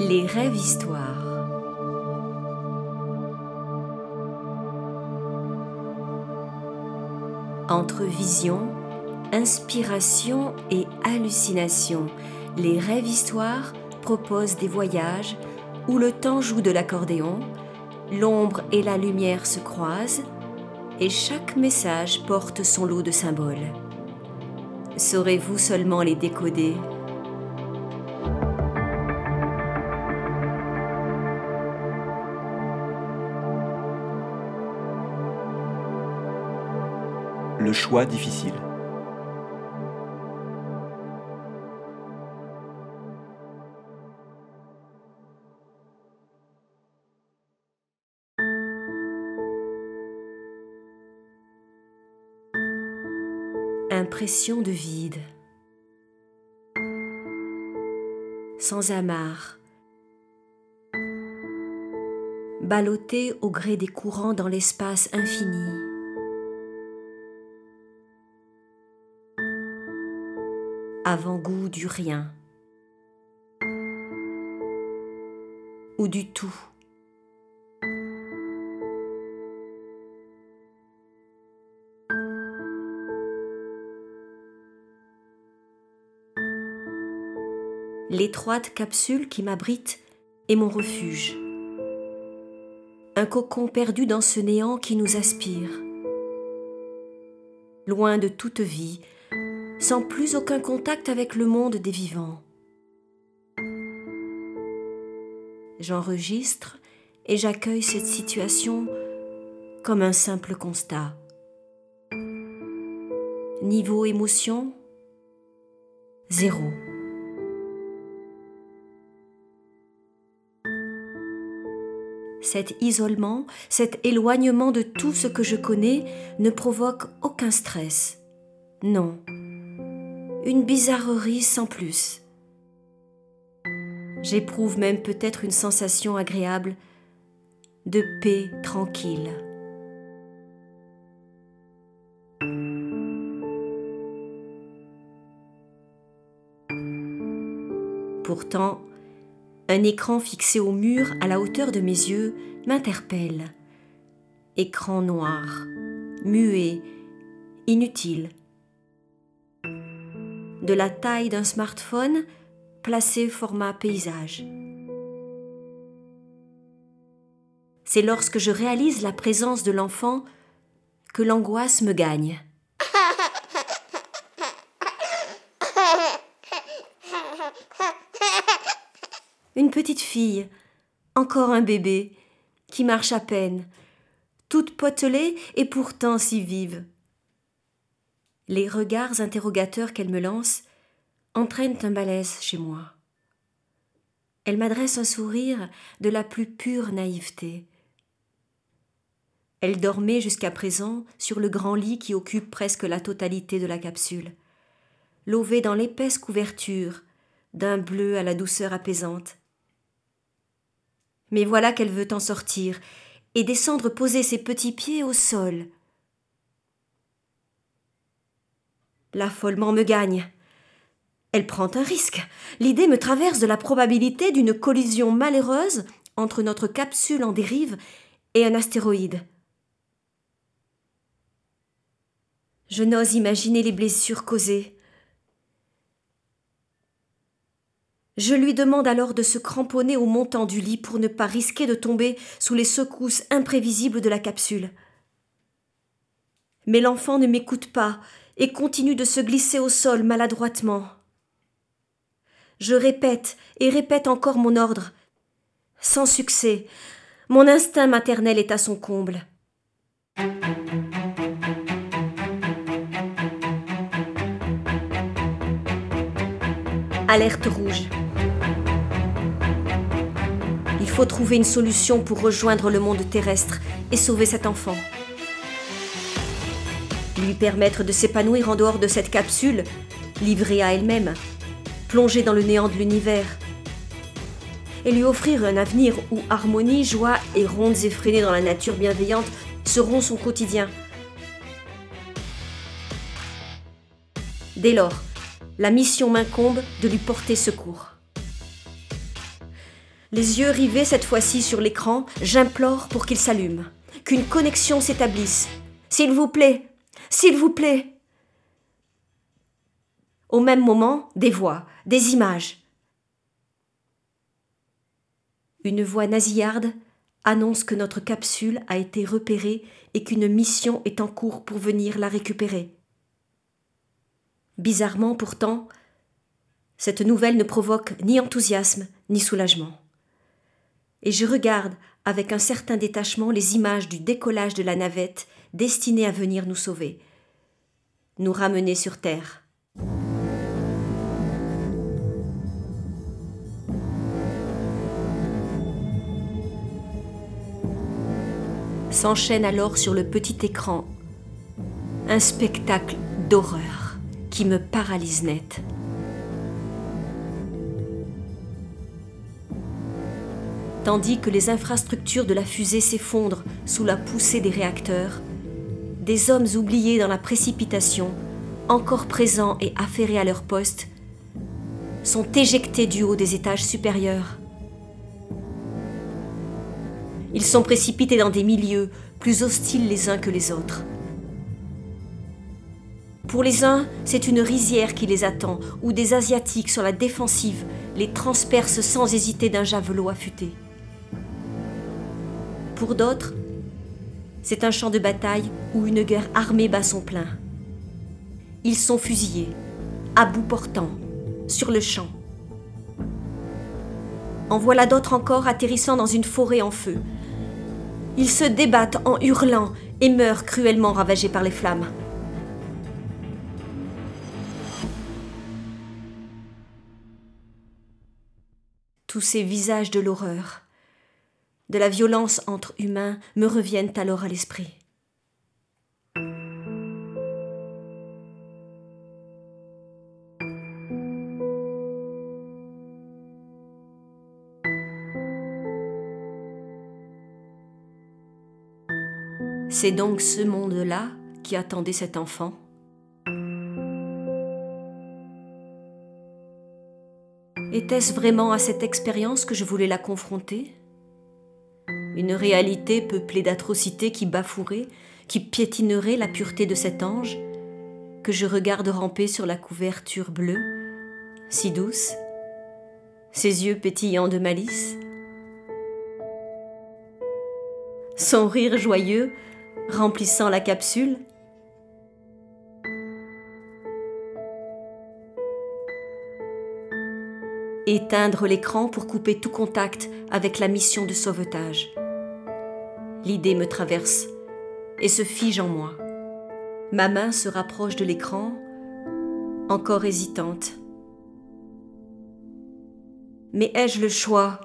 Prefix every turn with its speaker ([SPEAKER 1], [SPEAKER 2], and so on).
[SPEAKER 1] Les rêves histoires. Entre vision, inspiration et hallucination, les rêves histoires proposent des voyages où le temps joue de l'accordéon, l'ombre et la lumière se croisent, et chaque message porte son lot de symboles. Saurez-vous seulement les décoder?
[SPEAKER 2] Choix difficile.
[SPEAKER 1] Impression de vide. Sans amarre. Ballotté au gré des courants dans l'espace infini. Avant-goût du rien. Ou du tout. l'étroite capsule qui m'abrite est mon refuge. Un cocon perdu dans ce néant qui nous aspire. Loin de toute vie, sans plus aucun contact avec le monde des vivants. J'enregistre et j'accueille cette situation comme un simple constat. Niveau émotion, zéro. Cet isolement, cet éloignement de tout ce que je connais ne provoque aucun stress. Non. Une bizarrerie sans plus. J'éprouve même peut-être une sensation agréable de paix tranquille. Pourtant, un écran fixé au mur à la hauteur de mes yeux m'interpelle. Écran noir, muet, inutile. De la taille d'un smartphone, placé format paysage. C'est lorsque je réalise la présence de l'enfant que l'angoisse me gagne. une petite fille, encore un bébé, qui marche à peine, toute potelée et pourtant si vive. Les regards interrogateurs qu'elle me lance entraînent un malaise chez moi. Elle m'adresse un sourire de la plus pure naïveté. Elle dormait jusqu'à présent sur le grand lit qui occupe presque la totalité de la capsule, lové dans l'épaisse couverture d'un bleu à la douceur apaisante. Mais voilà qu'elle veut en sortir et descendre poser ses petits pieds au sol. L'affolement me gagne. Elle prend un risque. L'idée me traverse de la probabilité d'une collision malheureuse entre notre capsule en dérive et un astéroïde. Je n'ose imaginer les blessures causées. Je lui demande alors de se cramponner au montant du lit pour ne pas risquer de tomber sous les secousses imprévisibles de la capsule. Mais l'enfant ne m'écoute pas et continue de se glisser au sol maladroitement. Je répète et répète encore mon ordre. Sans succès, mon instinct maternel est à son comble. Alerte rouge. Il faut trouver une solution pour rejoindre le monde terrestre et sauver cet enfant. Lui permettre de s'épanouir en dehors de cette capsule, livrée à elle-même, plongée dans le néant de l'univers. Et lui offrir un avenir où harmonie, joie et rondes effrénées dans la nature bienveillante seront son quotidien. Dès lors, la mission m'incombe de lui porter secours. Les yeux rivés cette fois-ci sur l'écran, j'implore pour qu'il s'allume, qu'une connexion s'établisse. S'il vous plaît, s'il vous plaît. Au même moment, des voix, des images. Une voix nasillarde annonce que notre capsule a été repérée et qu'une mission est en cours pour venir la récupérer. Bizarrement pourtant, cette nouvelle ne provoque ni enthousiasme ni soulagement. Et je regarde avec un certain détachement les images du décollage de la navette destinée à venir nous sauver, nous ramener sur Terre. S'enchaîne alors sur le petit écran un spectacle d'horreur qui me paralyse net. Tandis que les infrastructures de la fusée s'effondrent sous la poussée des réacteurs, des hommes oubliés dans la précipitation, encore présents et affairés à leur poste, sont éjectés du haut des étages supérieurs. Ils sont précipités dans des milieux plus hostiles les uns que les autres. Pour les uns, c'est une rizière qui les attend, où des Asiatiques sur la défensive les transpercent sans hésiter d'un javelot affûté. Pour d'autres, c'est un champ de bataille où une guerre armée bat son plein. Ils sont fusillés, à bout portant, sur le champ. En voilà d'autres encore atterrissant dans une forêt en feu. Ils se débattent en hurlant et meurent cruellement ravagés par les flammes. Tous ces visages de l'horreur, de la violence entre humains me reviennent alors à l'esprit. C'est donc ce monde-là qui attendait cet enfant Était-ce vraiment à cette expérience que je voulais la confronter? Une réalité peuplée d'atrocités qui bafoueraient, qui piétineraient la pureté de cet ange, que je regarde ramper sur la couverture bleue, si douce, ses yeux pétillants de malice. Son rire joyeux remplissant la capsule. Éteindre l'écran pour couper tout contact avec la mission de sauvetage l'idée me traverse et se fige en moi. Ma main se rapproche de l'écran, encore hésitante. Mais ai-je le choix?